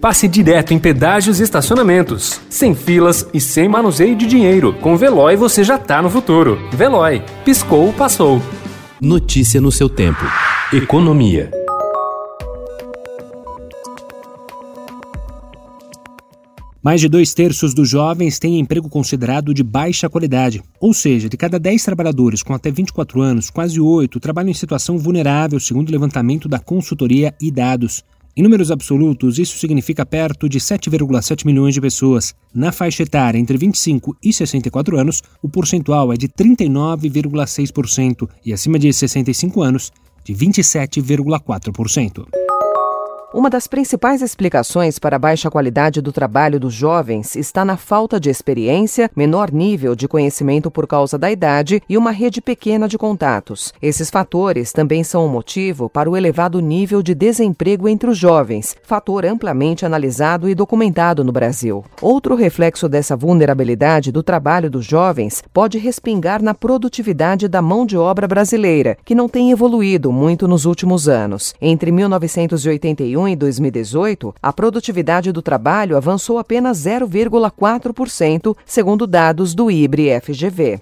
passe direto em pedágios e estacionamentos, sem filas e sem manuseio de dinheiro. Com Veloy você já tá no futuro. Veloy, piscou, passou. Notícia no seu tempo. Economia. Mais de dois terços dos jovens têm emprego considerado de baixa qualidade. Ou seja, de cada 10 trabalhadores com até 24 anos, quase 8 trabalham em situação vulnerável, segundo o levantamento da consultoria e dados. Em números absolutos, isso significa perto de 7,7 milhões de pessoas. Na faixa etária entre 25 e 64 anos, o percentual é de 39,6% e acima de 65 anos, de 27,4%. Uma das principais explicações para a baixa qualidade do trabalho dos jovens está na falta de experiência, menor nível de conhecimento por causa da idade e uma rede pequena de contatos. Esses fatores também são um motivo para o elevado nível de desemprego entre os jovens, fator amplamente analisado e documentado no Brasil. Outro reflexo dessa vulnerabilidade do trabalho dos jovens pode respingar na produtividade da mão de obra brasileira, que não tem evoluído muito nos últimos anos. Entre 1981 2021 e 2018, a produtividade do trabalho avançou apenas 0,4%, segundo dados do IBRE-FGV.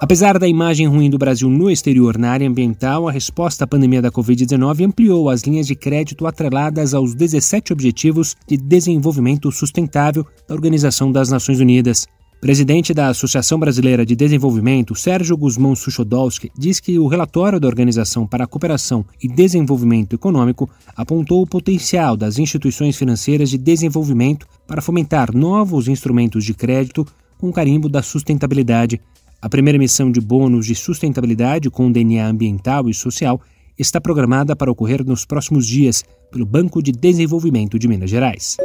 Apesar da imagem ruim do Brasil no exterior na área ambiental, a resposta à pandemia da Covid-19 ampliou as linhas de crédito atreladas aos 17 Objetivos de Desenvolvimento Sustentável da Organização das Nações Unidas. Presidente da Associação Brasileira de Desenvolvimento, Sérgio Guzmão Suchodolski, diz que o relatório da Organização para a Cooperação e Desenvolvimento Econômico apontou o potencial das instituições financeiras de desenvolvimento para fomentar novos instrumentos de crédito com carimbo da sustentabilidade. A primeira emissão de bônus de sustentabilidade com DNA ambiental e social está programada para ocorrer nos próximos dias pelo Banco de Desenvolvimento de Minas Gerais.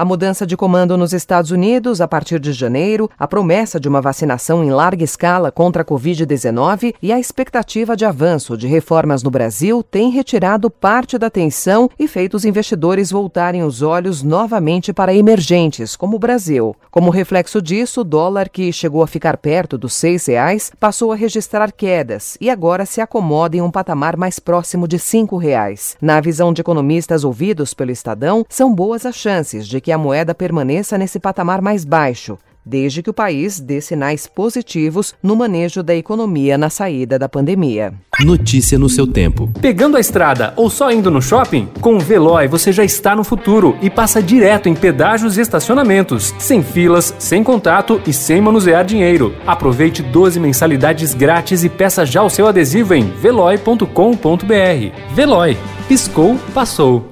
A mudança de comando nos Estados Unidos a partir de janeiro, a promessa de uma vacinação em larga escala contra a Covid-19 e a expectativa de avanço de reformas no Brasil têm retirado parte da atenção e feito os investidores voltarem os olhos novamente para emergentes, como o Brasil. Como reflexo disso, o dólar, que chegou a ficar perto dos seis reais, passou a registrar quedas e agora se acomoda em um patamar mais próximo de cinco reais. Na visão de economistas ouvidos pelo Estadão, são boas as chances de que que a moeda permaneça nesse patamar mais baixo, desde que o país dê sinais positivos no manejo da economia na saída da pandemia. Notícia no seu tempo. Pegando a estrada ou só indo no shopping? Com o Veloy você já está no futuro e passa direto em pedágios e estacionamentos, sem filas, sem contato e sem manusear dinheiro. Aproveite 12 mensalidades grátis e peça já o seu adesivo em veloy.com.br. Veloy. Piscou, passou.